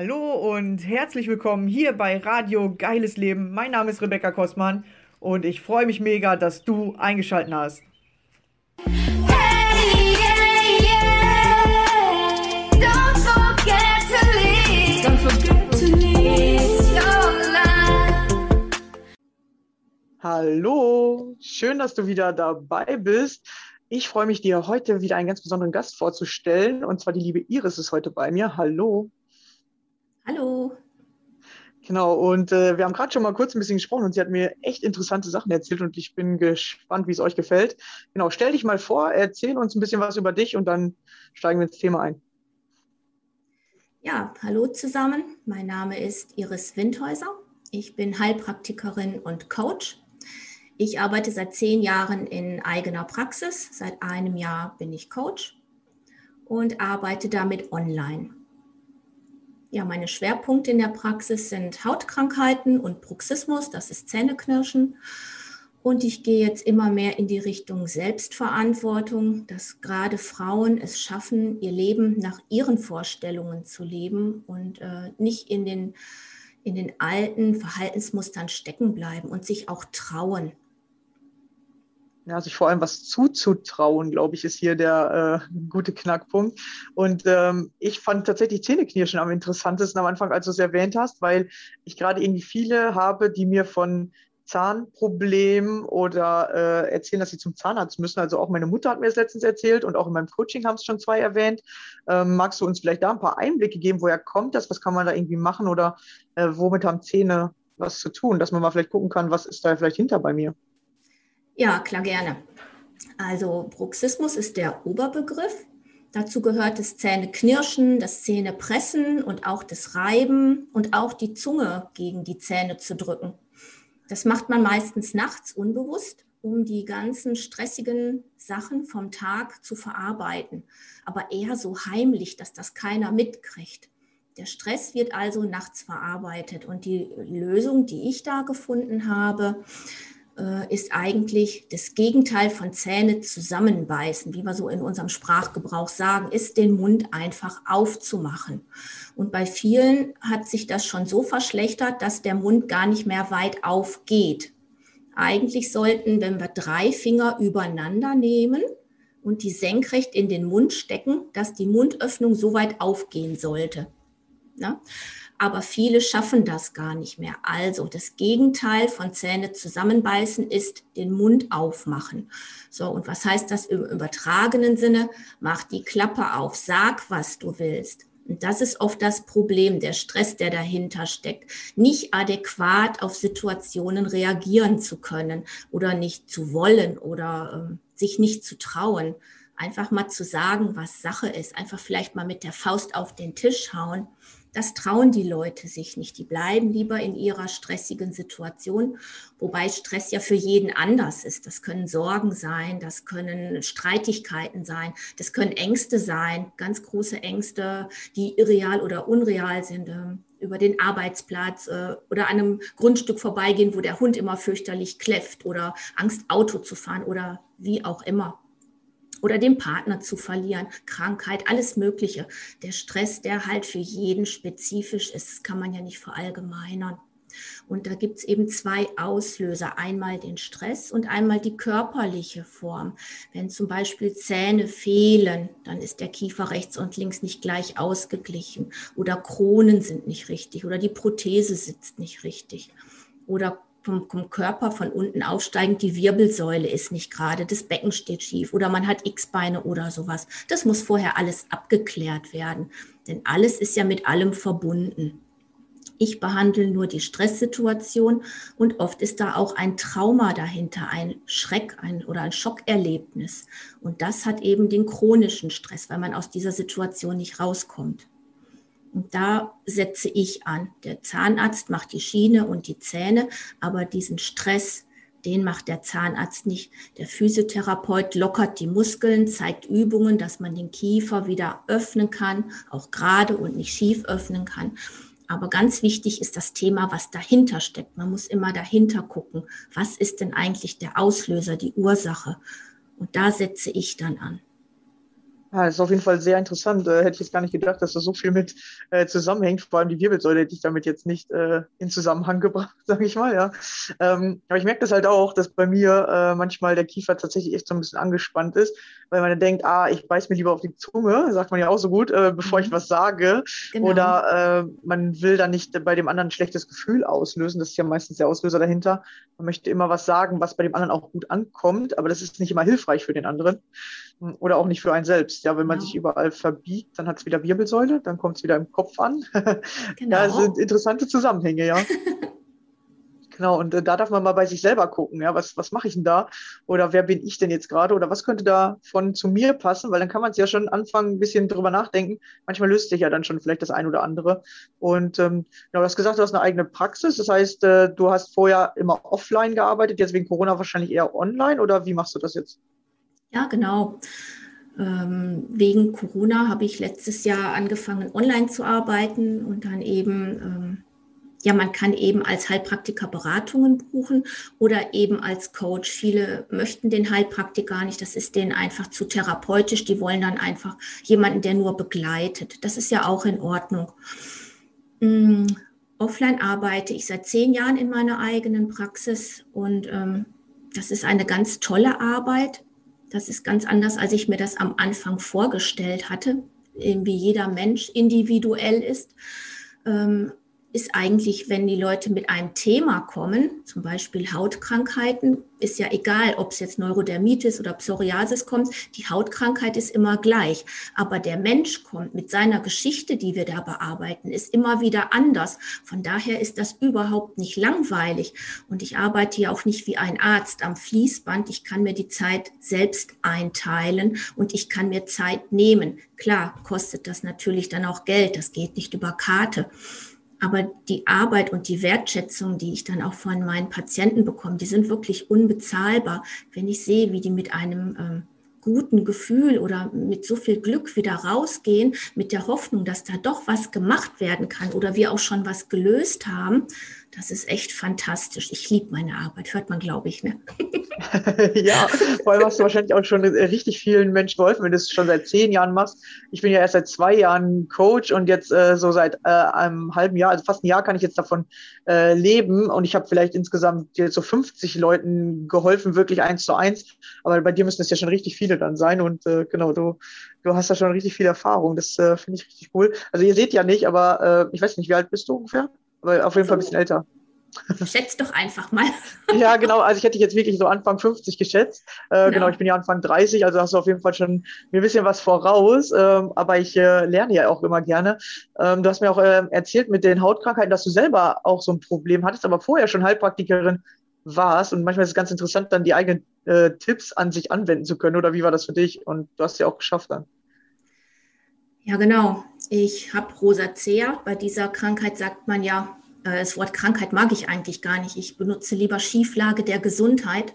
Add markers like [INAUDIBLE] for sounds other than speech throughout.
Hallo und herzlich willkommen hier bei Radio Geiles Leben. Mein Name ist Rebecca Kostmann und ich freue mich mega, dass du eingeschaltet hast. Hey, yeah, yeah. Don't forget to leave. Don't forget to leave. It's your life. Hallo, schön, dass du wieder dabei bist. Ich freue mich, dir heute wieder einen ganz besonderen Gast vorzustellen. Und zwar die liebe Iris ist heute bei mir. Hallo. Hallo. Genau, und äh, wir haben gerade schon mal kurz ein bisschen gesprochen und sie hat mir echt interessante Sachen erzählt und ich bin gespannt, wie es euch gefällt. Genau, stell dich mal vor, erzähl uns ein bisschen was über dich und dann steigen wir ins Thema ein. Ja, hallo zusammen. Mein Name ist Iris Windhäuser. Ich bin Heilpraktikerin und Coach. Ich arbeite seit zehn Jahren in eigener Praxis. Seit einem Jahr bin ich Coach und arbeite damit online. Ja, meine Schwerpunkte in der Praxis sind Hautkrankheiten und Bruxismus, das ist Zähneknirschen. Und ich gehe jetzt immer mehr in die Richtung Selbstverantwortung, dass gerade Frauen es schaffen, ihr Leben nach ihren Vorstellungen zu leben und äh, nicht in den, in den alten Verhaltensmustern stecken bleiben und sich auch trauen. Ja, sich vor allem was zuzutrauen, glaube ich, ist hier der äh, gute Knackpunkt. Und ähm, ich fand tatsächlich Zähneknirschen am interessantesten am Anfang, als du es erwähnt hast, weil ich gerade irgendwie viele habe, die mir von Zahnproblemen oder äh, erzählen, dass sie zum Zahnarzt müssen. Also auch meine Mutter hat mir das letztens erzählt und auch in meinem Coaching haben es schon zwei erwähnt. Ähm, magst du uns vielleicht da ein paar Einblicke geben, woher kommt das? Was kann man da irgendwie machen oder äh, womit haben Zähne was zu tun, dass man mal vielleicht gucken kann, was ist da vielleicht hinter bei mir? Ja, klar, gerne. Also Bruxismus ist der Oberbegriff. Dazu gehört das Zähneknirschen, das Zähnepressen und auch das Reiben und auch die Zunge gegen die Zähne zu drücken. Das macht man meistens nachts unbewusst, um die ganzen stressigen Sachen vom Tag zu verarbeiten, aber eher so heimlich, dass das keiner mitkriegt. Der Stress wird also nachts verarbeitet und die Lösung, die ich da gefunden habe, äh, ist eigentlich das Gegenteil von Zähne zusammenbeißen, wie wir so in unserem Sprachgebrauch sagen, ist den Mund einfach aufzumachen. Und bei vielen hat sich das schon so verschlechtert, dass der Mund gar nicht mehr weit aufgeht. Eigentlich sollten, wenn wir drei Finger übereinander nehmen und die senkrecht in den Mund stecken, dass die Mundöffnung so weit aufgehen sollte. Ja? Aber viele schaffen das gar nicht mehr. Also das Gegenteil von Zähne zusammenbeißen ist den Mund aufmachen. So, und was heißt das im übertragenen Sinne? Mach die Klappe auf, sag, was du willst. Und das ist oft das Problem, der Stress, der dahinter steckt. Nicht adäquat auf Situationen reagieren zu können oder nicht zu wollen oder äh, sich nicht zu trauen. Einfach mal zu sagen, was Sache ist. Einfach vielleicht mal mit der Faust auf den Tisch hauen das trauen die Leute sich nicht. Die bleiben lieber in ihrer stressigen Situation, wobei Stress ja für jeden anders ist. Das können Sorgen sein, das können Streitigkeiten sein, das können Ängste sein, ganz große Ängste, die irreal oder unreal sind ähm, über den Arbeitsplatz äh, oder an einem Grundstück vorbeigehen, wo der Hund immer fürchterlich kläfft oder Angst, Auto zu fahren oder wie auch immer oder den Partner zu verlieren, Krankheit, alles Mögliche. Der Stress, der halt für jeden spezifisch ist, kann man ja nicht verallgemeinern. Und da gibt es eben zwei Auslöser. Einmal den Stress und einmal die körperliche Form. Wenn zum Beispiel Zähne fehlen, dann ist der Kiefer rechts und links nicht gleich ausgeglichen. Oder Kronen sind nicht richtig. Oder die Prothese sitzt nicht richtig. Oder vom, vom Körper von unten aufsteigend, die Wirbelsäule ist nicht gerade, das Becken steht schief oder man hat X-Beine oder sowas. Das muss vorher alles abgeklärt werden, denn alles ist ja mit allem verbunden. Ich behandle nur die Stresssituation und oft ist da auch ein Trauma dahinter, ein Schreck ein, oder ein Schockerlebnis. Und das hat eben den chronischen Stress, weil man aus dieser Situation nicht rauskommt. Und da setze ich an. Der Zahnarzt macht die Schiene und die Zähne, aber diesen Stress, den macht der Zahnarzt nicht. Der Physiotherapeut lockert die Muskeln, zeigt Übungen, dass man den Kiefer wieder öffnen kann, auch gerade und nicht schief öffnen kann. Aber ganz wichtig ist das Thema, was dahinter steckt. Man muss immer dahinter gucken, was ist denn eigentlich der Auslöser, die Ursache. Und da setze ich dann an. Ja, das ist auf jeden Fall sehr interessant. Äh, hätte ich jetzt gar nicht gedacht, dass das so viel mit äh, zusammenhängt. Vor allem die Wirbelsäule hätte ich damit jetzt nicht äh, in Zusammenhang [LAUGHS] gebracht, sage ich mal, ja. Ähm, aber ich merke das halt auch, dass bei mir äh, manchmal der Kiefer tatsächlich echt so ein bisschen angespannt ist, weil man dann denkt, ah, ich beiß mir lieber auf die Zunge, sagt man ja auch so gut, äh, bevor ich Mhm. was sage. Genau. Oder äh, man will dann nicht bei dem anderen ein schlechtes Gefühl auslösen. Das ist ja meistens der Auslöser dahinter. Man möchte immer was sagen, was bei dem anderen auch gut ankommt, aber das ist nicht immer hilfreich für den anderen oder auch nicht für einen selbst. Ja, wenn man Genau. sich überall verbiegt, dann hat es wieder Wirbelsäule, dann kommt es wieder im Kopf an. [LAUGHS] Genau. Ja, sind interessante Zusammenhänge, ja. [LAUGHS] Genau, und äh, da darf man mal bei sich selber gucken, ja, was, was mache ich denn da? Oder wer bin ich denn jetzt gerade? Oder was könnte da von zu mir passen? Weil dann kann man es ja schon anfangen, ein bisschen drüber nachdenken. Manchmal löst sich ja dann schon vielleicht das ein oder andere. Und ähm, genau, du hast gesagt, du hast eine eigene Praxis. Das heißt, äh, du hast vorher immer offline gearbeitet, jetzt wegen Corona wahrscheinlich eher online oder wie machst du das jetzt? Ja, genau. Ähm, wegen Corona habe ich letztes Jahr angefangen, online zu arbeiten und dann eben, ähm, ja, man kann eben als Heilpraktiker Beratungen buchen oder eben als Coach. Viele möchten den Heilpraktiker nicht, das ist denen einfach zu therapeutisch. Die wollen dann einfach jemanden, der nur begleitet. Das ist ja auch in Ordnung. Mm, Offline arbeite ich seit zehn Jahren in meiner eigenen Praxis und ähm, das ist eine ganz tolle Arbeit. Das ist ganz anders, als ich mir das am Anfang vorgestellt hatte, wie jeder Mensch individuell ist. Ähm, ist eigentlich, wenn die Leute mit einem Thema kommen, zum Beispiel Hautkrankheiten, ist ja egal, ob es jetzt Neurodermitis oder Psoriasis kommt, die Hautkrankheit ist immer gleich. Aber der Mensch kommt mit seiner Geschichte, die wir da bearbeiten, ist immer wieder anders. Von daher ist das überhaupt nicht langweilig. Und ich arbeite ja auch nicht wie ein Arzt am Fließband. Ich kann mir die Zeit selbst einteilen und ich kann mir Zeit nehmen. Klar, kostet das natürlich dann auch Geld. Das geht nicht über Karte. Aber die Arbeit und die Wertschätzung, die ich dann auch von meinen Patienten bekomme, die sind wirklich unbezahlbar. Wenn ich sehe, wie die mit einem ähm, guten Gefühl oder mit so viel Glück wieder rausgehen, mit der Hoffnung, dass da doch was gemacht werden kann oder wir auch schon was gelöst haben, das ist echt fantastisch. Ich liebe meine Arbeit, hört man, glaube ich. Ne? [LAUGHS] ja, vor allem hast du wahrscheinlich auch schon richtig vielen Menschen geholfen, wenn du es schon seit zehn Jahren machst. Ich bin ja erst seit zwei Jahren Coach und jetzt äh, so seit äh, einem halben Jahr, also fast ein Jahr kann ich jetzt davon äh, leben und ich habe vielleicht insgesamt jetzt so 50 Leuten geholfen, wirklich eins zu eins. Aber bei dir müssen es ja schon richtig viele dann sein und äh, genau, du, du hast da schon richtig viel Erfahrung. Das äh, finde ich richtig cool. Also ihr seht ja nicht, aber äh, ich weiß nicht, wie alt bist du ungefähr? Aber auf jeden Fall ein bisschen älter. Schätz doch einfach mal. [LAUGHS] Ja, genau. Also ich hätte dich jetzt wirklich so Anfang 50 geschätzt. Äh, Genau. genau. ich bin ja Anfang 30, also hast du auf jeden Fall schon mir ein bisschen was voraus. Ähm, aber ich äh, lerne ja auch immer gerne. Ähm, du hast mir auch ähm, erzählt mit den Hautkrankheiten, dass du selber auch so ein Problem hattest, aber vorher schon Heilpraktikerin warst. Und manchmal ist es ganz interessant, dann die eigenen äh, Tipps an sich anwenden zu können. Oder wie war das für dich? Und du hast es ja auch geschafft dann. Ja, genau. Ich habe Rosacea. Bei dieser Krankheit sagt man ja, äh, das Wort Krankheit mag ich eigentlich gar nicht. Ich benutze lieber Schieflage der Gesundheit,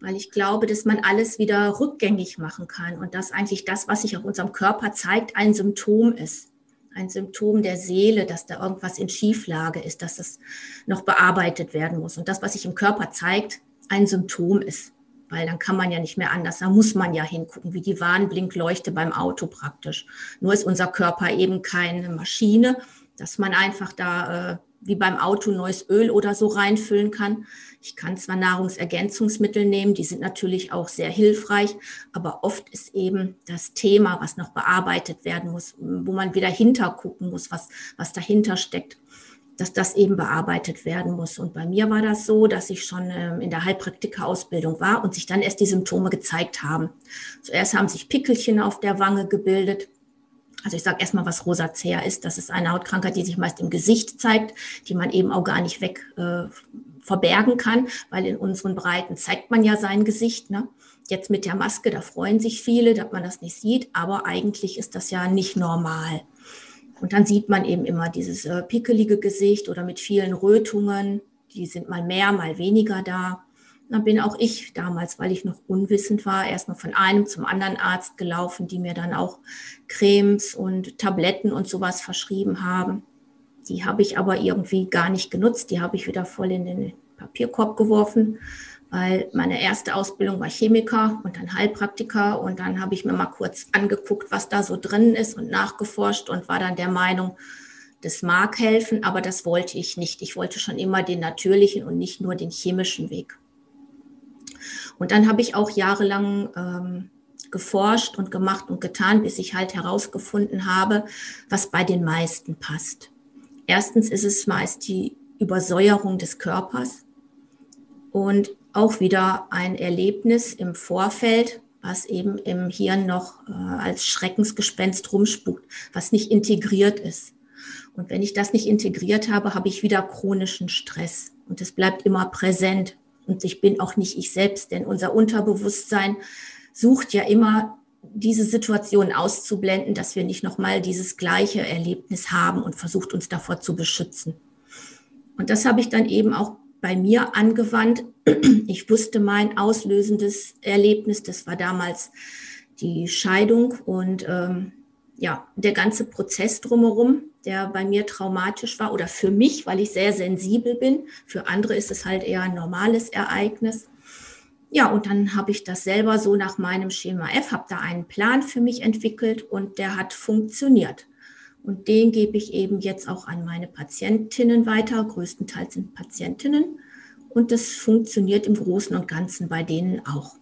weil ich glaube, dass man alles wieder rückgängig machen kann und dass eigentlich das, was sich auf unserem Körper zeigt, ein Symptom ist. Ein Symptom der Seele, dass da irgendwas in Schieflage ist, dass das noch bearbeitet werden muss. Und das, was sich im Körper zeigt, ein Symptom ist. Weil dann kann man ja nicht mehr anders. Da muss man ja hingucken, wie die Warnblinkleuchte beim Auto praktisch. Nur ist unser Körper eben keine Maschine, dass man einfach da äh, wie beim Auto neues Öl oder so reinfüllen kann. Ich kann zwar Nahrungsergänzungsmittel nehmen, die sind natürlich auch sehr hilfreich, aber oft ist eben das Thema, was noch bearbeitet werden muss, wo man wieder hintergucken muss, was, was dahinter steckt, dass das eben bearbeitet werden muss. Und bei mir war das so, dass ich schon ähm, in der Heilpraktika-Ausbildung war und sich dann erst die Symptome gezeigt haben. Zuerst haben sich Pickelchen auf der Wange gebildet. Also ich sage erstmal, was Rosacea ist. Das ist eine Hautkrankheit, die sich meist im Gesicht zeigt, die man eben auch gar nicht weg äh, verbergen kann, weil in unseren Breiten zeigt man ja sein Gesicht. Ne? Jetzt mit der Maske, da freuen sich viele, dass man das nicht sieht, aber eigentlich ist das ja nicht normal. Und dann sieht man eben immer dieses äh, pickelige Gesicht oder mit vielen Rötungen. Die sind mal mehr, mal weniger da. Dann bin auch ich damals, weil ich noch unwissend war, erstmal von einem zum anderen Arzt gelaufen, die mir dann auch Cremes und Tabletten und sowas verschrieben haben. Die habe ich aber irgendwie gar nicht genutzt. Die habe ich wieder voll in den Papierkorb geworfen, weil meine erste Ausbildung war Chemiker und dann Heilpraktiker und dann habe ich mir mal kurz angeguckt, was da so drin ist und nachgeforscht und war dann der Meinung, das mag helfen, aber das wollte ich nicht. Ich wollte schon immer den natürlichen und nicht nur den chemischen Weg. Und dann habe ich auch jahrelang ähm, geforscht und gemacht und getan, bis ich halt herausgefunden habe, was bei den meisten passt. Erstens ist es meist die Übersäuerung des Körpers und auch wieder ein Erlebnis im Vorfeld, was eben im Hirn noch äh, als Schreckensgespenst rumspukt, was nicht integriert ist. Und wenn ich das nicht integriert habe, habe ich wieder chronischen Stress und es bleibt immer präsent. Und ich bin auch nicht ich selbst, denn unser Unterbewusstsein sucht ja immer diese Situation auszublenden, dass wir nicht nochmal dieses gleiche Erlebnis haben und versucht uns davor zu beschützen. Und das habe ich dann eben auch bei mir angewandt. Ich wusste mein auslösendes Erlebnis, das war damals die Scheidung und ähm, ja, der ganze Prozess drumherum, der bei mir traumatisch war oder für mich, weil ich sehr sensibel bin. Für andere ist es halt eher ein normales Ereignis. Ja, und dann habe ich das selber so nach meinem Schema F, habe da einen Plan für mich entwickelt und der hat funktioniert. Und den gebe ich eben jetzt auch an meine Patientinnen weiter. Größtenteils sind Patientinnen. Und das funktioniert im Großen und Ganzen bei denen auch.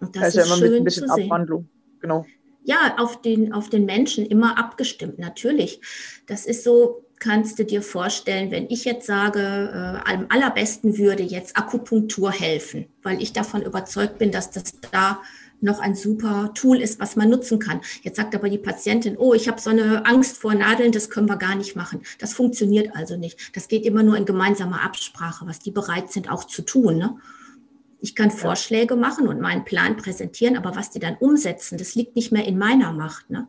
Und das, das ist, ja immer schön mit ein bisschen Abwandlung. Genau. Ja, auf den, auf den Menschen immer abgestimmt, natürlich. Das ist so, kannst du dir vorstellen, wenn ich jetzt sage, äh, am allerbesten würde jetzt Akupunktur helfen, weil ich davon überzeugt bin, dass das da noch ein super Tool ist, was man nutzen kann. Jetzt sagt aber die Patientin, oh, ich habe so eine Angst vor Nadeln, das können wir gar nicht machen. Das funktioniert also nicht. Das geht immer nur in gemeinsamer Absprache, was die bereit sind auch zu tun. Ne? Ich kann Vorschläge machen und meinen Plan präsentieren, aber was die dann umsetzen, das liegt nicht mehr in meiner Macht. Ne?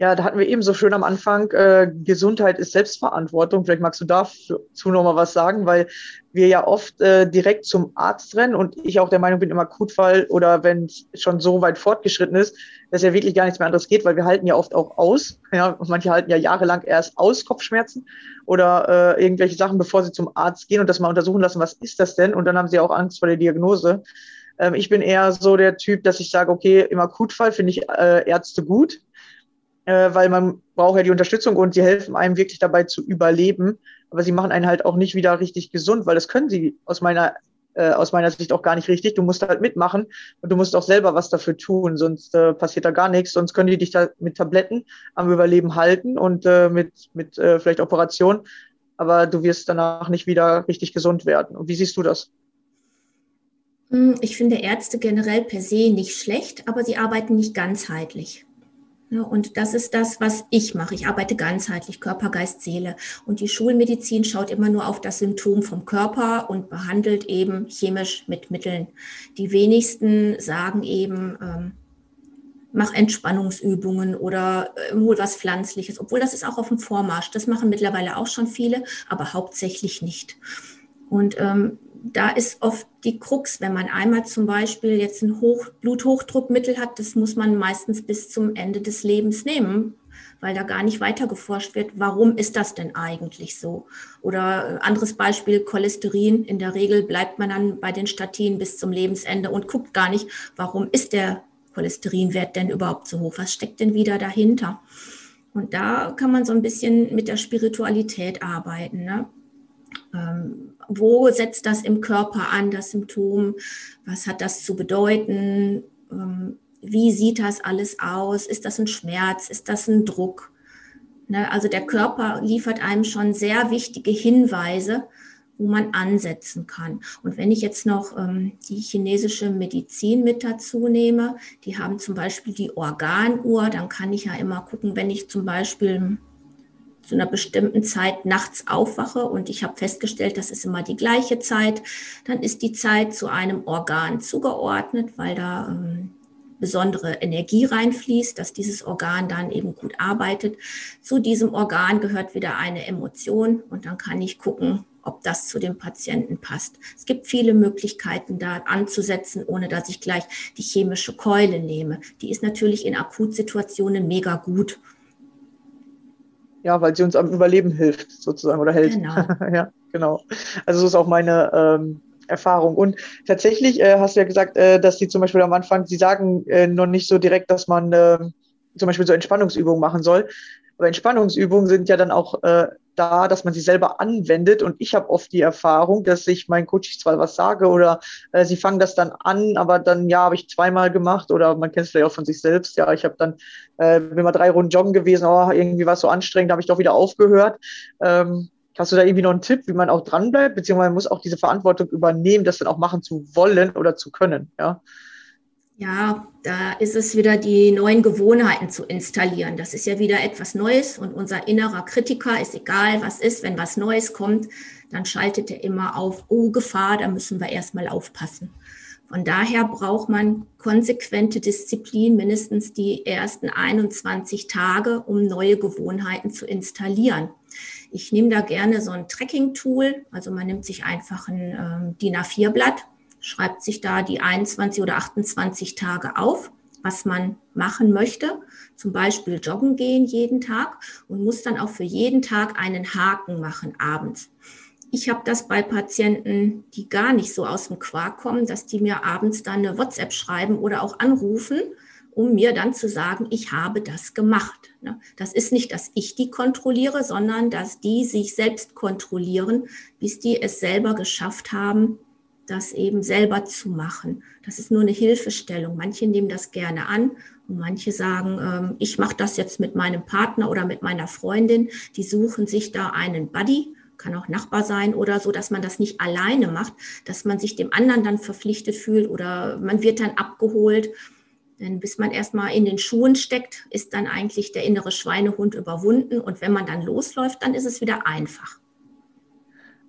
Ja, da hatten wir eben so schön am Anfang, äh, Gesundheit ist Selbstverantwortung. Vielleicht magst du dazu noch mal was sagen, weil wir ja oft äh, direkt zum Arzt rennen und ich auch der Meinung bin, im Akutfall oder wenn es schon so weit fortgeschritten ist, dass ja wirklich gar nichts mehr anderes geht, weil wir halten ja oft auch aus. Ja, manche halten ja jahrelang erst aus Kopfschmerzen oder äh, irgendwelche Sachen, bevor sie zum Arzt gehen und das mal untersuchen lassen, was ist das denn? Und dann haben sie auch Angst vor der Diagnose. Ähm, ich bin eher so der Typ, dass ich sage, okay, im Akutfall finde ich äh, Ärzte gut äh, weil man braucht ja die Unterstützung und sie helfen einem wirklich dabei zu überleben. Aber sie machen einen halt auch nicht wieder richtig gesund, weil das können sie aus meiner äh, aus meiner Sicht auch gar nicht richtig. Du musst halt mitmachen und du musst auch selber was dafür tun, sonst äh, passiert da gar nichts. Sonst können die dich da mit Tabletten am Überleben halten und äh, mit, mit äh, vielleicht Operation, aber du wirst danach nicht wieder richtig gesund werden. Und wie siehst du das? Hm, ich finde Ärzte generell per se nicht schlecht, aber sie arbeiten nicht ganzheitlich. Ne, und das ist das, was ich mache. Ich arbeite ganzheitlich, Körper, Geist, Seele. Und die Schulmedizin schaut immer nur auf das Symptom vom Körper und behandelt eben chemisch mit Mitteln. Die wenigsten sagen eben, ähm, mach Entspannungsübungen oder äh, hol was Pflanzliches, obwohl das ist auch auf dem Vormarsch. Das machen mittlerweile auch schon viele, aber hauptsächlich nicht. Und ähm, da ist oft die Krux, wenn man einmal zum Beispiel jetzt ein Hoch Bluthochdruckmittel hat, das muss man meistens bis zum Ende des Lebens nehmen, weil da gar nicht weiter geforscht wird, warum ist das denn eigentlich so? Oder äh, anderes Beispiel, Cholesterin. In der Regel bleibt man dann bei den Statinen bis zum Lebensende und guckt gar nicht, warum ist der Cholesterinwert denn überhaupt so hoch? Was steckt denn wieder dahinter? Und da kann man so ein bisschen mit der Spiritualität arbeiten. Ne? Ähm, wo setzt das im Körper an, das Symptom? Was hat das zu bedeuten? Ähm, wie sieht das alles aus? Ist das ein Schmerz? Ist das ein Druck? Ne, also der Körper liefert einem schon sehr wichtige Hinweise, wo man ansetzen kann. Und wenn ich jetzt noch ähm, die chinesische Medizin mit dazu nehme, die haben zum Beispiel die Organuhr, dann kann ich ja immer gucken, wenn ich zum Beispiel zu einer bestimmten Zeit nachts aufwache und ich habe festgestellt, das ist immer die gleiche Zeit, dann ist die Zeit zu einem Organ zugeordnet, weil da ähm, besondere Energie reinfließt, dass dieses Organ dann eben gut arbeitet. Zu diesem Organ gehört wieder eine Emotion und dann kann ich gucken, ob das zu dem Patienten passt. Es gibt viele Möglichkeiten, da anzusetzen, ohne dass ich gleich die chemische Keule nehme. Die ist natürlich in Akutsituationen mega gut ja, weil sie uns am Überleben hilft, sozusagen, oder hält. Genau. [LAUGHS] ja. genau. Also so ist auch meine ähm, Erfahrung. Und tatsächlich äh, hast du ja gesagt, äh, dass die zum Beispiel am Anfang, sie sagen äh, noch nicht so direkt, dass man äh, zum Beispiel so Entspannungsübungen machen soll. Aber Entspannungsübungen sind ja dann auch äh, da, dass man sie selber anwendet. Und ich habe oft die Erfahrung, dass ich meinen Coaches zwar was sage oder äh, sie fangen das dann an, aber dann, ja, habe ich zweimal gemacht oder man kennt es vielleicht auch von sich selbst. Ja, ich habe dann, äh, bin mal drei Runden joggen gewesen, oh, irgendwie war es so anstrengend, habe ich doch wieder aufgehört. Ähm, Hast du da irgendwie noch einen Tipp, wie man auch dranbleibt, beziehungsweise man muss auch diese Verantwortung übernehmen, das dann auch machen zu wollen oder zu können? Ja, ja da ist es wieder die neuen Gewohnheiten zu installieren. Das ist ja wieder etwas Neues und unser innerer Kritiker ist egal, was ist, wenn was Neues kommt, dann schaltet er immer auf, oh Gefahr, da müssen wir erstmal aufpassen. Von daher braucht man konsequente Disziplin, mindestens die ersten 21 Tage, um neue Gewohnheiten zu installieren. Ich nehme da gerne so ein Tracking-Tool. Also man nimmt sich einfach ein ähm, DIN A4-Blatt, schreibt sich da die 21 oder 28 Tage auf, was man machen möchte. Zum Beispiel joggen gehen jeden Tag und muss dann auch für jeden Tag einen Haken machen abends. Ich habe das bei Patienten, die gar nicht so aus dem Quark kommen, dass die mir abends dann eine WhatsApp schreiben oder auch anrufen um mir dann zu sagen, ich habe das gemacht. Ne? Das ist nicht, dass ich die kontrolliere, sondern dass die sich selbst kontrollieren, bis die es selber geschafft haben, das eben selber zu machen. Das ist nur eine Hilfestellung. Manche nehmen das gerne an und manche sagen, ähm, ich mache das jetzt mit meinem Partner oder mit meiner Freundin. Die suchen sich da einen Buddy, kann auch Nachbar sein oder so, dass man das nicht alleine macht, dass man sich dem anderen dann verpflichtet fühlt oder man wird dann abgeholt. Denn bis man erstmal in den Schuhen steckt, ist dann eigentlich der innere Schweinehund überwunden. Und wenn man dann losläuft, dann ist es wieder einfach.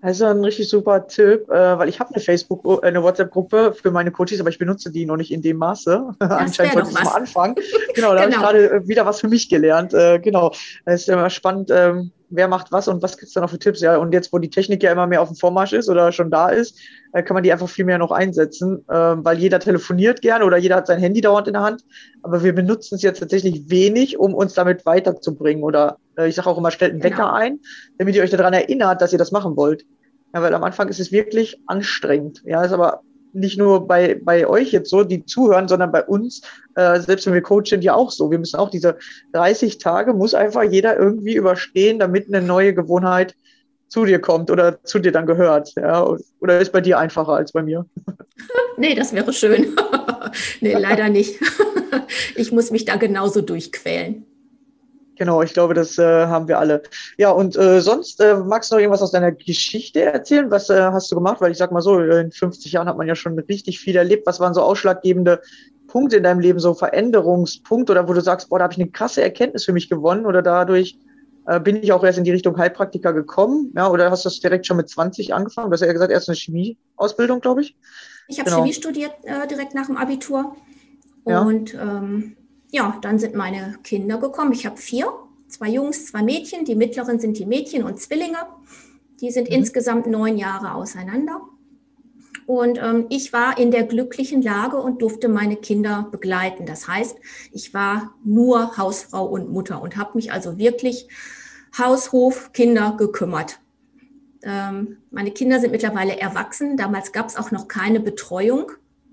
Also ein richtig super Tipp, äh, weil ich habe eine Facebook, äh, eine WhatsApp-Gruppe für meine Coaches, aber ich benutze die noch nicht in dem Maße. [LAUGHS] Anscheinend sollte ich mal anfangen. Genau, da genau. habe ich gerade wieder was für mich gelernt. Äh, genau, es ist immer spannend, ähm, wer macht was und was gibt es da noch für Tipps. Ja, und jetzt, wo die Technik ja immer mehr auf dem Vormarsch ist oder schon da ist, kann man die einfach viel mehr noch einsetzen, ähm, weil jeder telefoniert gerne oder jeder hat sein Handy dauernd in der Hand. Aber wir benutzen es jetzt tatsächlich wenig, um uns damit weiterzubringen. Oder ich sage auch immer, stellt einen genau. Wecker ein, damit ihr euch daran erinnert, dass ihr das machen wollt. Ja, weil am Anfang ist es wirklich anstrengend. Ja, ist aber nicht nur bei, bei euch jetzt so, die zuhören, sondern bei uns, äh, selbst wenn wir Coach sind, ja auch so. Wir müssen auch diese 30 Tage, muss einfach jeder irgendwie überstehen, damit eine neue Gewohnheit zu dir kommt oder zu dir dann gehört. Ja? Oder ist bei dir einfacher als bei mir? [LAUGHS] Nee, das wäre schön. [LAUGHS] nee, leider nicht. [LAUGHS] ich muss mich da genauso durchquälen. Genau, ich glaube, das äh, haben wir alle. Ja, und äh, sonst äh, magst du noch irgendwas aus deiner Geschichte erzählen? Was äh, hast du gemacht? Weil ich sag mal so, in 50 Jahren hat man ja schon richtig viel erlebt. Was waren so ausschlaggebende Punkte in deinem Leben, so Veränderungspunkte oder wo du sagst, boah, da habe ich eine krasse Erkenntnis für mich gewonnen oder dadurch äh, bin ich auch erst in die Richtung Heilpraktiker gekommen? Ja, oder hast du das direkt schon mit 20 angefangen? Du hast ja gesagt, erst eine Chemieausbildung, glaube ich. Ich habe genau. Chemie studiert äh, direkt nach dem Abitur. Und ja. ähm, ja, dann sind meine Kinder gekommen. Ich habe vier, zwei Jungs, zwei Mädchen. Die mittleren sind die Mädchen und Zwillinge. Die sind mhm. insgesamt neun Jahre auseinander. Und ähm, ich war in der glücklichen Lage und durfte meine Kinder begleiten. Das heißt, ich war nur Hausfrau und Mutter und habe mich also wirklich Haus, Hof, Kinder gekümmert. Ähm, meine Kinder sind mittlerweile erwachsen. Damals gab es auch noch keine Betreuung.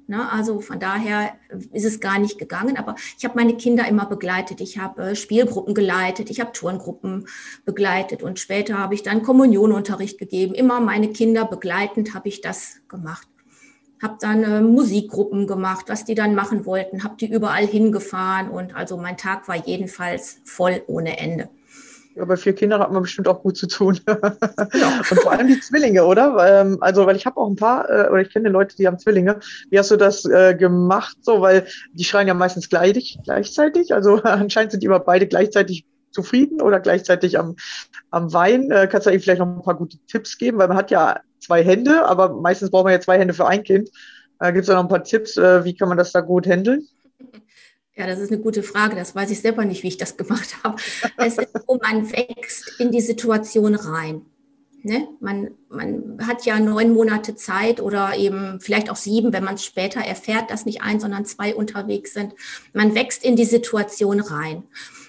Ne? Also von daher ist es gar nicht gegangen. Aber ich habe meine Kinder immer begleitet. Ich habe äh, Spielgruppen geleitet, ich habe Turngruppen begleitet und später habe ich dann Kommunionunterricht gegeben. Immer meine Kinder begleitend habe ich das gemacht. Habe dann äh, Musikgruppen gemacht, was die dann machen wollten, habe die überall hingefahren und also mein Tag war jedenfalls voll ohne Ende. Ja, bei vier Kindern hat man bestimmt auch gut zu tun. Ja. [LAUGHS] Und vor allem die Zwillinge, oder? Ähm, also, weil ich habe auch ein paar, äh, oder ich kenne Leute, die haben Zwillinge. Wie hast du das äh, gemacht? So, weil die schreien ja meistens gleich, gleichzeitig. Also [LAUGHS] anscheinend sind die immer beide gleichzeitig zufrieden oder gleichzeitig am, am Wein. Äh, kannst du ihnen vielleicht noch ein paar gute Tipps geben? Weil man hat ja zwei Hände, aber meistens braucht man ja zwei Hände für ein Kind. Äh, Gibt es da noch ein paar Tipps, äh, wie kann man das da gut handeln? Ja, das ist eine gute Frage. Das weiß ich selber nicht, wie ich das gemacht [LAUGHS] habe. Es ist so, man wächst in die Situation rein. Ne? Man, man hat ja neun Monate Zeit oder eben vielleicht auch sieben, wenn man es später erfährt, dass nicht ein, sondern zwei unterwegs sind. Man wächst in die Situation rein.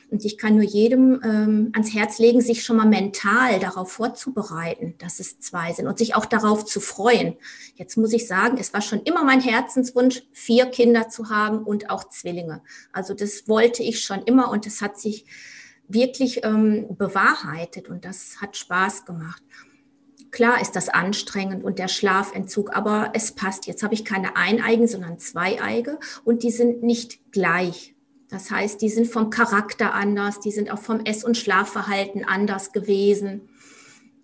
Und ich kann nur jedem ähm, ans Herz legen, sich schon mal mental darauf vorzubereiten, dass es zwei sind und sich auch darauf zu freuen. Jetzt muss ich sagen, es war schon immer mein Herzenswunsch, vier Kinder zu haben und auch Zwillinge. Also das wollte ich schon immer und es hat sich wirklich ähm, bewahrheitet und das hat Spaß gemacht. Klar ist das anstrengend und der Schlafentzug, aber es passt. Jetzt habe ich keine Eineigen, sondern Zweieige und die sind nicht gleich. Das heißt, die sind vom Charakter anders, die sind auch vom Ess- und Schlafverhalten anders gewesen.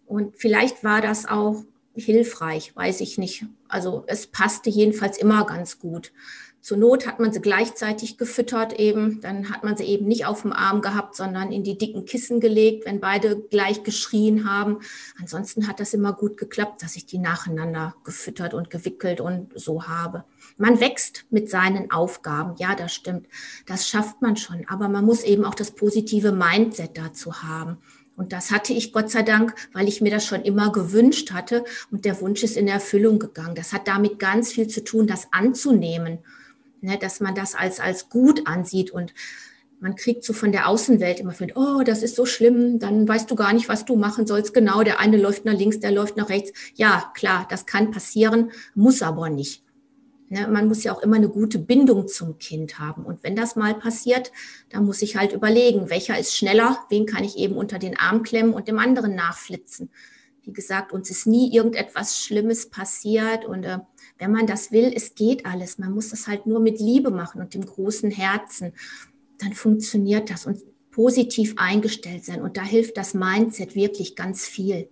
Und vielleicht war das auch hilfreich, weiß ich nicht. Also es passte jedenfalls immer ganz gut. Zur Not hat man sie gleichzeitig gefüttert eben. Dann hat man sie eben nicht auf dem Arm gehabt, sondern in die dicken Kissen gelegt, wenn beide gleich geschrien haben. Ansonsten hat das immer gut geklappt, dass ich die nacheinander gefüttert und gewickelt und so habe. Man wächst mit seinen Aufgaben. Ja, das stimmt. Das schafft man schon. Aber man muss eben auch das positive Mindset dazu haben. Und das hatte ich Gott sei Dank, weil ich mir das schon immer gewünscht hatte. Und der Wunsch ist in Erfüllung gegangen. Das hat damit ganz viel zu tun, das anzunehmen ne, dass man das als, als gut ansieht und man kriegt so von der Außenwelt immer mit, oh, das ist so schlimm, dann weißt du gar nicht, was du machen sollst. Genau, der eine läuft nach links, der läuft nach rechts. Ja, klar, das kann passieren, muss aber nicht. Ne, man muss ja auch immer eine gute Bindung zum Kind haben. Und wenn das mal passiert, dann muss ich halt überlegen, welcher ist schneller, wen kann ich eben unter den Arm klemmen und dem anderen nachflitzen. Wie gesagt, uns ist nie irgendetwas Schlimmes passiert und äh, wenn man das will, es geht alles. Man muss das halt nur mit Liebe machen und dem großen Herzen. Dann funktioniert das und positiv eingestellt sein. Und da hilft das Mindset wirklich ganz viel.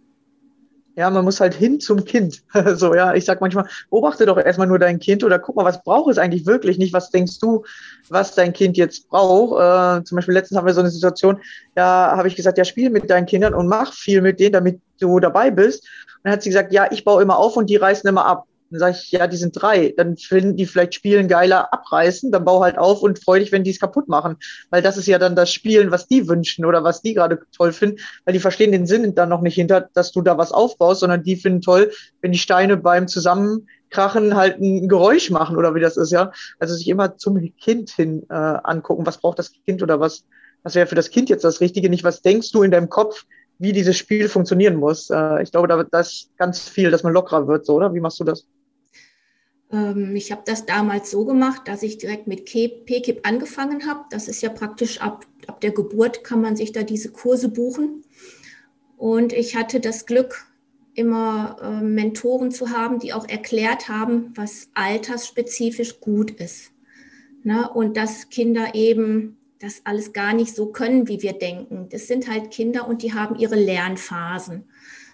Ja, man muss halt hin zum Kind. [LAUGHS] so, ja, ich sag manchmal, beobachte doch erstmal nur dein Kind oder guck mal, was braucht es eigentlich wirklich? Nicht, was denkst du, was dein Kind jetzt braucht. Äh, zum Beispiel letztens haben wir so eine Situation, da habe ich gesagt, ja, spiel mit deinen Kindern und mach viel mit denen, damit du dabei bist. Und dann hat sie gesagt, ja, ich baue immer auf und die reißen immer ab. Dann sage ich, ja, die sind drei. Dann finden die vielleicht Spielen geiler abreißen, dann bau halt auf und freu dich, wenn die es kaputt machen. Weil das ist ja dann das Spielen, was die wünschen oder was die gerade toll finden, weil die verstehen den Sinn dann noch nicht hinter, dass du da was aufbaust, sondern die finden toll, wenn die Steine beim Zusammenkrachen halt ein Geräusch machen oder wie das ist, ja. Also sich immer zum Kind hin äh, angucken, was braucht das Kind oder was, was wäre für das Kind jetzt das Richtige, nicht was denkst du in deinem Kopf, wie dieses Spiel funktionieren muss. Äh, ich glaube, da, da ist ganz viel, dass man lockerer wird, so, oder? Wie machst du das? Ähm, ich habe das damals so gemacht, dass ich direkt mit PKIP angefangen habe. Das ist ja praktisch ab, ab der Geburt kann man sich da diese Kurse buchen. Und ich hatte das Glück, immer äh, Mentoren zu haben, die auch erklärt haben, was altersspezifisch gut ist. Na, und dass Kinder eben das alles gar nicht so können, wie wir denken. Das sind halt Kinder und die haben ihre Lernphasen.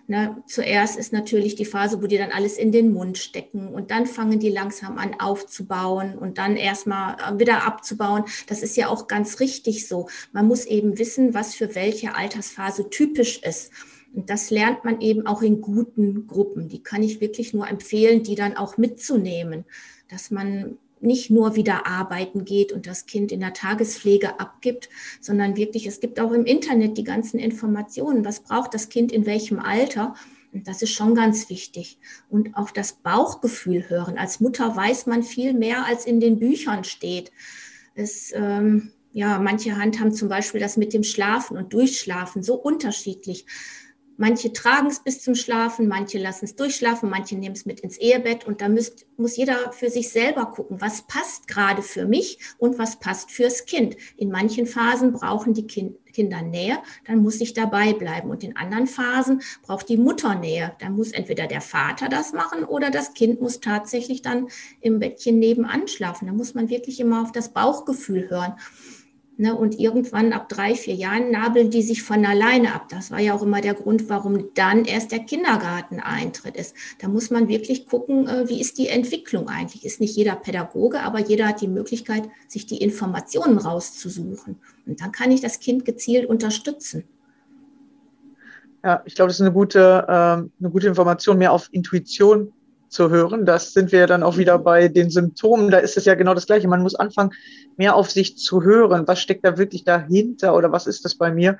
Ne, zuerst ist natürlich die Phase, wo die dann alles in den Mund stecken und dann fangen die langsam an aufzubauen und dann erstmal äh, wieder abzubauen. Das ist ja auch ganz richtig so. Man muss eben wissen, was für welche Altersphase typisch ist. Und das lernt man eben auch in guten Gruppen. Die kann ich wirklich nur empfehlen, die dann auch mitzunehmen, dass man nicht nur wieder arbeiten geht und das Kind in der Tagespflege abgibt, sondern wirklich, es gibt auch im Internet die ganzen Informationen, was braucht das Kind in welchem Alter. Und das ist schon ganz wichtig. Und auch das Bauchgefühl hören. Als Mutter weiß man viel mehr, als in den Büchern steht. Es, ähm, ja, manche Hand haben zum Beispiel das mit dem Schlafen und Durchschlafen so unterschiedlich. Manche tragen es bis zum Schlafen, manche lassen es durchschlafen, manche nehmen es mit ins Ehebett und da müsst, muss jeder für sich selber gucken, was passt gerade für mich und was passt fürs Kind. In manchen Phasen brauchen die kind, Kinder Nähe, dann muss ich dabei bleiben und in anderen Phasen braucht die Mutter Nähe. Dann muss entweder der Vater das machen oder das Kind muss tatsächlich dann im Bettchen nebenan schlafen. Da muss man wirklich immer auf das Bauchgefühl hören. Ne, und irgendwann ab drei, vier Jahren nabeln die sich von alleine ab. Das war ja auch immer der Grund, warum dann erst der Kindergarteneintritt ist. Da muss man wirklich gucken, äh, wie ist die Entwicklung eigentlich. Ist nicht jeder Pädagoge, aber jeder hat die Möglichkeit, sich die Informationen rauszusuchen. Und dann kann ich das Kind gezielt unterstützen. Ja, ich glaube, das ist eine gute, äh, eine gute Information, mehr auf Intuition zu hören. Das sind wir dann auch wieder bei den Symptomen. Da ist es ja genau das Gleiche. Man muss anfangen, mehr auf sich zu hören. Was steckt da wirklich dahinter oder was ist das bei mir?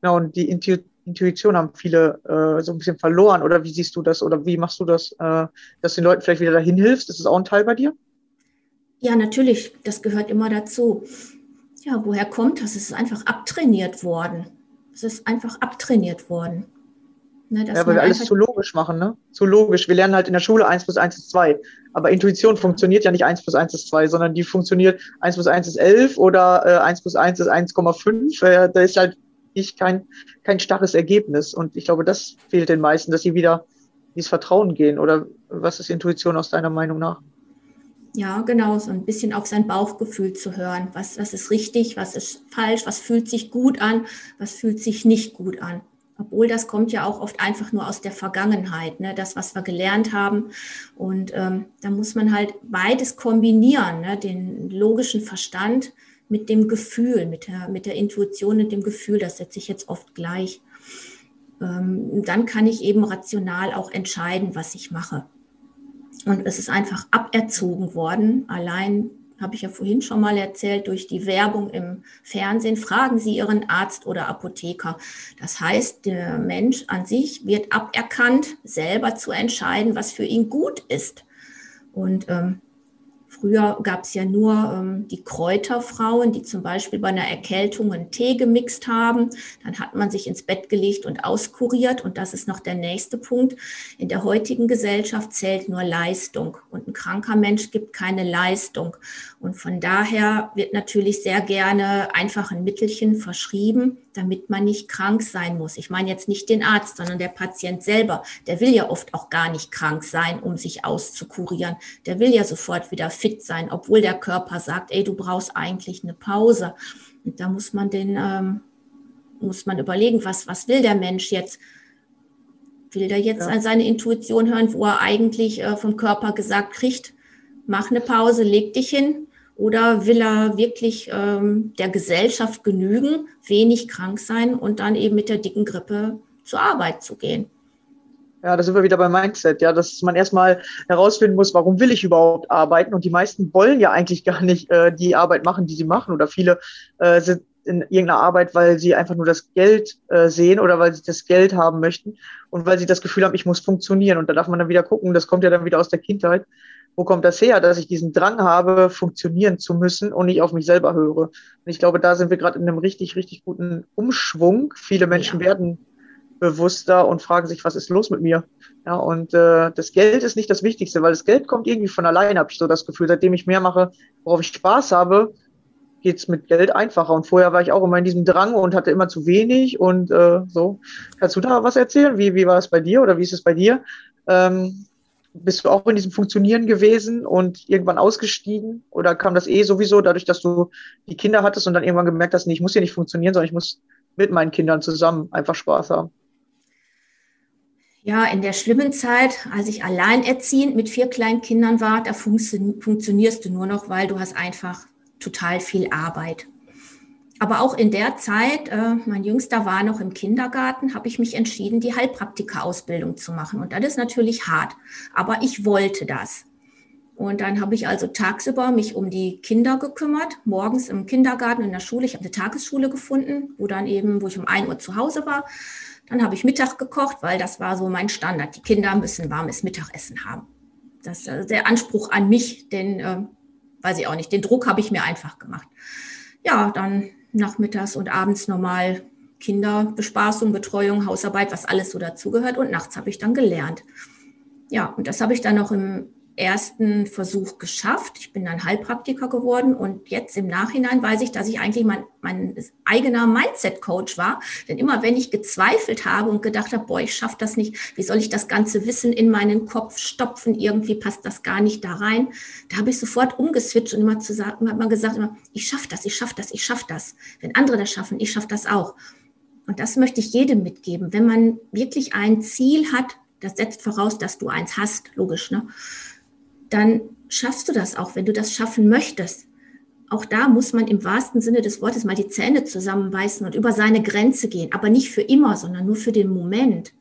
Genau, und die Intuition haben viele äh, so ein bisschen verloren. Oder wie siehst du das? Oder wie machst du das, äh, dass den Leuten vielleicht wieder dahin hilfst? Ist das auch ein Teil bei dir? Ja, natürlich. Das gehört immer dazu. Ja, woher kommt das? Es ist einfach abtrainiert worden. Es ist einfach abtrainiert worden. Ne, ja, weil wir alles zu logisch machen, ne? Zu logisch. Wir lernen halt in der Schule 1 plus 1 ist 2. Aber Intuition funktioniert ja nicht 1 plus 1 ist 2, sondern die funktioniert 1 plus 1 ist 11 oder äh, 1 plus 1 ist 1,5. Äh, da ist halt nicht kein, kein starres Ergebnis. Und ich glaube, das fehlt den meisten, dass sie wieder ins Vertrauen gehen. Oder was ist Intuition aus deiner Meinung nach? Ja, genau, so ein bisschen auf sein Bauchgefühl zu hören. Was, was ist richtig, was ist falsch, was fühlt sich gut an, was fühlt sich nicht gut an. Obwohl das kommt ja auch oft einfach nur aus der Vergangenheit, ne? das, was wir gelernt haben. Und ähm, da muss man halt beides kombinieren, ne? den logischen Verstand mit dem Gefühl, mit der, mit der Intuition und dem Gefühl. Das setze ich jetzt oft gleich. Ähm, dann kann ich eben rational auch entscheiden, was ich mache. Und es ist einfach aberzogen worden, allein habe ich ja vorhin schon mal erzählt, durch die Werbung im Fernsehen, fragen Sie Ihren Arzt oder Apotheker. Das heißt, der Mensch an sich wird aberkannt, selber zu entscheiden, was für ihn gut ist. Und ähm, Früher gab es ja nur ähm, die Kräuterfrauen, die zum Beispiel bei einer Erkältung einen Tee gemixt haben. Dann hat man sich ins Bett gelegt und auskuriert. Und das ist noch der nächste Punkt. In der heutigen Gesellschaft zählt nur Leistung. Und ein kranker Mensch gibt keine Leistung. Und von daher wird natürlich sehr gerne einfach ein Mittelchen verschrieben, damit man nicht krank sein muss. Ich meine jetzt nicht den Arzt, sondern der Patient selber. Der will ja oft auch gar nicht krank sein, um sich auszukurieren. Der will ja sofort wieder fit sein, obwohl der Körper sagt, ey, du brauchst eigentlich eine Pause. Und da muss man den, ähm, muss man überlegen, was, was will der Mensch jetzt? Will der jetzt ja. seine Intuition hören, wo er eigentlich äh, vom Körper gesagt kriegt, mach eine Pause, leg dich hin, oder will er wirklich ähm, der Gesellschaft genügen, wenig krank sein und dann eben mit der dicken Grippe zur Arbeit zu gehen? Ja, da sind wir wieder beim Mindset, ja, dass man erstmal herausfinden muss, warum will ich überhaupt arbeiten? Und die meisten wollen ja eigentlich gar nicht äh, die Arbeit machen, die sie machen. Oder viele äh, sind in irgendeiner Arbeit, weil sie einfach nur das Geld äh, sehen oder weil sie das Geld haben möchten und weil sie das Gefühl haben, ich muss funktionieren. Und da darf man dann wieder gucken, das kommt ja dann wieder aus der Kindheit wo kommt das her, dass ich diesen Drang habe, funktionieren zu müssen und nicht auf mich selber höre. Und ich glaube, da sind wir gerade in einem richtig, richtig guten Umschwung. Viele Menschen ja. werden bewusster und fragen sich, was ist los mit mir? Ja, und äh, das Geld ist nicht das Wichtigste, weil das Geld kommt irgendwie von alleine, habe ich so das Gefühl. Seitdem ich mehr mache, worauf ich Spaß habe, geht's mit Geld einfacher. Und vorher war ich auch immer in diesem Drang und hatte immer zu wenig und äh, so. Kannst du da was erzählen? Wie, wie war es bei dir oder wie ist es bei dir? Ähm, bist du auch in diesem Funktionieren gewesen und irgendwann ausgestiegen? Oder kam das eh sowieso dadurch, dass du die Kinder hattest und dann irgendwann gemerkt hast, nee, ich muss hier nicht funktionieren, sondern ich muss mit meinen Kindern zusammen einfach Spaß haben? Ja, in der schlimmen Zeit, als ich alleinerziehend mit vier kleinen Kindern war, da funktionierst du nur noch, weil du hast einfach total viel Arbeit. Aber auch in der Zeit, äh, mein Jüngster war noch im Kindergarten, habe ich mich entschieden, die Heilpraktika-Ausbildung zu machen. Und das ist natürlich hart, aber ich wollte das. Und dann habe ich also tagsüber mich um die Kinder gekümmert, morgens im Kindergarten, in der Schule. Ich habe eine Tagesschule gefunden, wo dann eben, wo ich um ein Uhr zu Hause war. Dann habe ich Mittag gekocht, weil das war so mein Standard. Die Kinder müssen warmes Mittagessen haben. Das ist äh, der Anspruch an mich, den, äh, weiß ich auch nicht, den Druck habe ich mir einfach gemacht. Ja, dann nachmittags und abends normal Kinderbespaßung, Betreuung, Hausarbeit, was alles so dazugehört. Und nachts habe ich dann gelernt. Ja, und das habe ich dann noch im ersten Versuch geschafft. Ich bin dann Heilpraktiker geworden und jetzt im Nachhinein weiß ich, dass ich eigentlich mein, mein eigener Mindset-Coach war. Denn immer wenn ich gezweifelt habe und gedacht habe, boah, ich schaffe das nicht, wie soll ich das ganze Wissen in meinen Kopf stopfen, irgendwie passt das gar nicht da rein, da habe ich sofort umgeswitcht und immer zu sagen, man gesagt, immer, ich schaffe das, ich schaffe das, ich schaffe das. Wenn andere das schaffen, ich schaffe das auch. Und das möchte ich jedem mitgeben. Wenn man wirklich ein Ziel hat, das setzt voraus, dass du eins hast, logisch, ne? Dann schaffst du das auch, wenn du das schaffen möchtest. Auch da muss man im wahrsten Sinne des Wortes mal die Zähne zusammenbeißen und über seine Grenze gehen, aber nicht für immer, sondern nur für den Moment.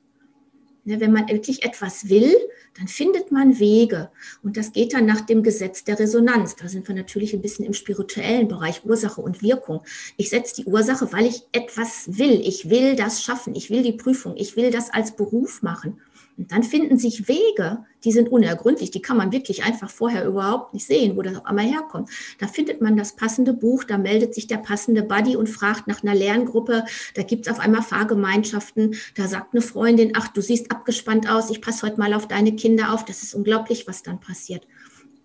Ne, wenn man wirklich etwas will, dann findet man Wege. Und das geht dann nach dem Gesetz der Resonanz. Da sind wir natürlich ein bisschen im spirituellen Bereich, Ursache und Wirkung. Ich setze die Ursache, weil ich etwas will. Ich will das schaffen. Ich will die Prüfung. Ich will das als Beruf machen. Und dann finden sich Wege, die sind unergründlich, die kann man wirklich einfach vorher überhaupt nicht sehen, wo das auf einmal herkommt. Da findet man das passende Buch, da meldet sich der passende Buddy und fragt nach einer Lerngruppe, da gibt es auf einmal Fahrgemeinschaften, da sagt eine Freundin, ach, du siehst abgespannt aus, ich passe heute mal auf deine Kinder auf, das ist unglaublich, was dann passiert.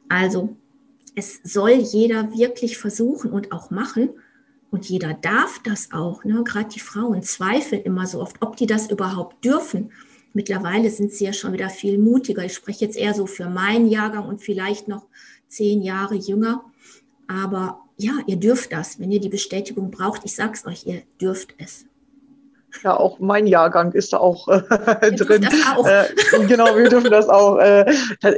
Also, es soll jeder wirklich versuchen und auch machen. Und jeder darf das auch. Ne? Gerade die Frauen zweifeln immer so oft, ob die das überhaupt dürfen. Mittlerweile sind sie ja schon wieder viel mutiger. Ich spreche jetzt eher so für meinen Jahrgang und vielleicht noch zehn Jahre jünger. Aber ja, ihr dürft das. Wenn ihr die Bestätigung braucht, ich sage es euch, ihr dürft es. Ja, auch mein Jahrgang ist da auch äh, [LAUGHS] drin. Auch. Äh, genau, wir dürfen das auch. Äh,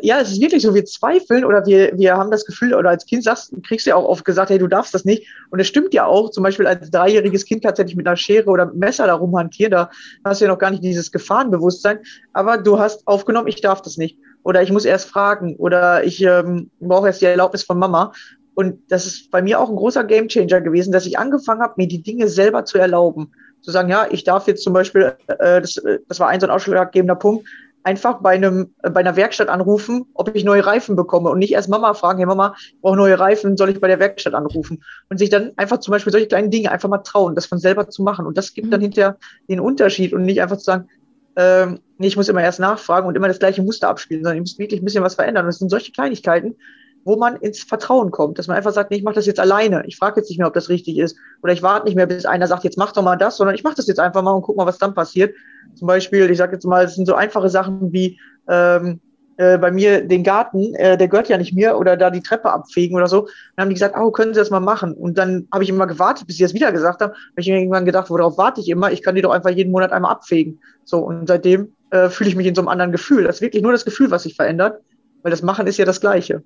ja, es ist wirklich so, wir zweifeln oder wir, wir haben das Gefühl, oder als Kind sagst, kriegst du ja auch oft gesagt, hey, du darfst das nicht. Und es stimmt ja auch, zum Beispiel als dreijähriges Kind kannst du ja nicht mit einer Schere oder mit einem Messer da rumhantieren, da hast du ja noch gar nicht dieses Gefahrenbewusstsein. Aber du hast aufgenommen, ich darf das nicht. Oder ich muss erst fragen oder ich ähm, brauche erst die Erlaubnis von Mama. Und das ist bei mir auch ein großer Gamechanger gewesen, dass ich angefangen habe, mir die Dinge selber zu erlauben zu sagen, ja, ich darf jetzt zum Beispiel, äh, das, das war ein so ein ausschlaggebender Punkt, einfach bei einem bei einer Werkstatt anrufen, ob ich neue Reifen bekomme und nicht erst Mama fragen, hey Mama, ich brauche neue Reifen, soll ich bei der Werkstatt anrufen? Und sich dann einfach zum Beispiel solche kleinen Dinge einfach mal trauen, das von selber zu machen. Und das gibt mhm. dann hinterher den Unterschied und nicht einfach zu sagen, ähm, nee, ich muss immer erst nachfragen und immer das gleiche Muster abspielen, sondern ich muss wirklich ein bisschen was verändern. Und das sind solche Kleinigkeiten, wo man ins Vertrauen kommt, dass man einfach sagt, nee, ich mache das jetzt alleine. Ich frage jetzt nicht mehr, ob das richtig ist. Oder ich warte nicht mehr, bis einer sagt, jetzt mach doch mal das, sondern ich mache das jetzt einfach mal und guck mal, was dann passiert. Zum Beispiel, ich sage jetzt mal, es sind so einfache Sachen wie ähm, äh, bei mir den Garten, äh, der gehört ja nicht mir, oder da die Treppe abfegen oder so. Dann haben die gesagt, oh, können Sie das mal machen? Und dann habe ich immer gewartet, bis sie das wieder gesagt haben. Habe ich mir irgendwann gedacht, worauf warte ich immer? Ich kann die doch einfach jeden Monat einmal abfegen. So, und seitdem äh, fühle ich mich in so einem anderen Gefühl. Das ist wirklich nur das Gefühl, was sich verändert, weil das Machen ist ja das Gleiche.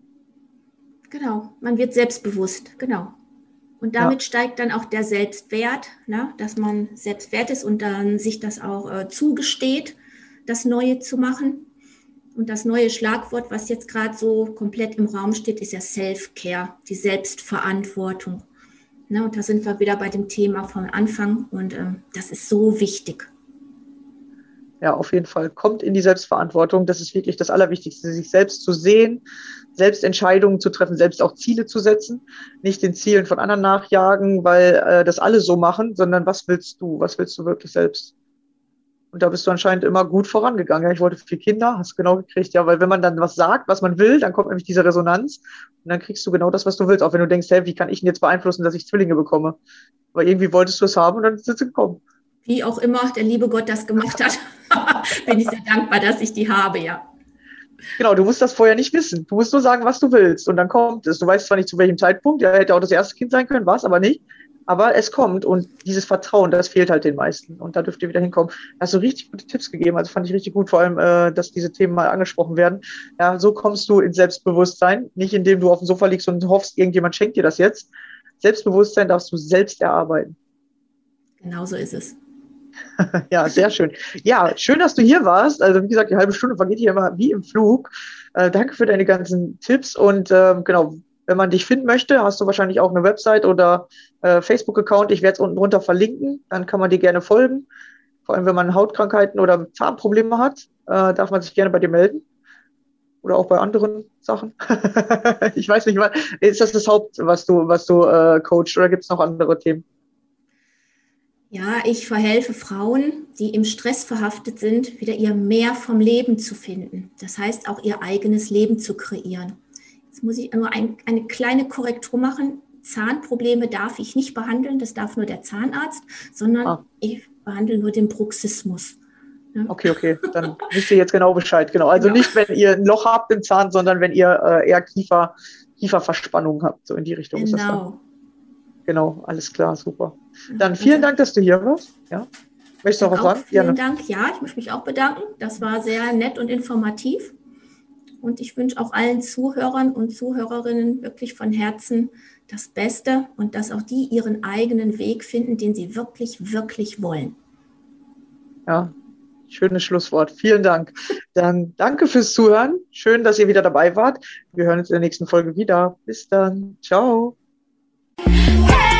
Genau, man wird selbstbewusst, genau. Und damit ja. steigt dann auch der Selbstwert, ne? dass man selbstwert ist und dann sich das auch äh, zugesteht, das Neue zu machen. Und das neue Schlagwort, was jetzt gerade so komplett im Raum steht, ist ja Self-Care, die Selbstverantwortung. Ne? Und da sind wir wieder bei dem Thema vom Anfang und ähm, das ist so wichtig. Ja, auf jeden Fall. Kommt in die Selbstverantwortung. Das ist wirklich das Allerwichtigste, sich selbst zu sehen, selbst Entscheidungen zu treffen, selbst auch Ziele zu setzen, nicht den Zielen von anderen nachjagen, weil äh, das alle so machen, sondern was willst du? Was willst du wirklich selbst? Und da bist du anscheinend immer gut vorangegangen. Ja, ich wollte vier Kinder, hast genau gekriegt, ja, weil wenn man dann was sagt, was man will, dann kommt nämlich diese Resonanz und dann kriegst du genau das, was du willst. Auch wenn du denkst, hey, wie kann ich denn jetzt beeinflussen, dass ich Zwillinge bekomme? Aber irgendwie wolltest du es haben und dann ist es gekommen. Wie auch immer der liebe Gott das gemacht hat, [LAUGHS] bin ich sehr dankbar, dass ich die habe, ja. Genau, du musst das vorher nicht wissen. Du musst nur sagen, was du willst. Und dann kommt es. Du weißt zwar nicht zu welchem Zeitpunkt, ja, hätte auch das erste Kind sein können, war es aber nicht. Aber es kommt und dieses Vertrauen, das fehlt halt den meisten. Und da dürft ihr wieder hinkommen. Da hast du richtig gute Tipps gegeben. Also fand ich richtig gut, vor allem, äh, dass diese Themen mal angesprochen werden. Ja, so kommst du ins Selbstbewusstsein. Nicht indem du auf dem Sofa liegst und hoffst, irgendjemand schenkt dir das jetzt. Selbstbewusstsein darfst du selbst erarbeiten. Genau so ist es. [LAUGHS] ja, sehr schön. Ja, schön, dass du hier warst. Also wie gesagt, die halbe Stunde vergeht hier immer wie im Flug. Äh, danke für deine ganzen Tipps und ähm, genau, wenn man dich finden möchte, hast du wahrscheinlich auch eine Website oder äh, Facebook-Account. Ich werde es unten drunter verlinken. Dann kann man dir gerne folgen. Vor allem, wenn man Hautkrankheiten oder Zahnprobleme hat, äh, darf man sich gerne bei dir melden. Oder auch bei anderen Sachen. [LAUGHS] ich weiß nicht, ist das das Haupt, was du, was du äh, coachst oder gibt es noch andere Themen? Ja, ich verhelfe Frauen, die im Stress verhaftet sind, wieder ihr Mehr vom Leben zu finden. Das heißt, auch ihr eigenes Leben zu kreieren. Jetzt muss ich nur ein, eine kleine Korrektur machen. Zahnprobleme darf ich nicht behandeln, das darf nur der Zahnarzt, sondern ah. ich behandle nur den Bruxismus. Okay, okay, dann [LAUGHS] wisst ihr jetzt genau Bescheid. Genau. Also genau. nicht, wenn ihr ein Loch habt im Zahn, sondern wenn ihr äh, eher Kiefer, Kieferverspannung habt. So in die Richtung ist das dann. Genau. Genau, alles klar, super. Dann vielen Dank, dass du hier warst. Ja. Möchtest du noch was sagen? Vielen Gerne. Dank. Ja, ich möchte mich auch bedanken. Das war sehr nett und informativ. Und ich wünsche auch allen Zuhörern und Zuhörerinnen wirklich von Herzen das Beste und dass auch die ihren eigenen Weg finden, den sie wirklich, wirklich wollen. Ja, schönes Schlusswort. Vielen Dank. Dann danke fürs Zuhören. Schön, dass ihr wieder dabei wart. Wir hören uns in der nächsten Folge wieder. Bis dann. Ciao. Hey!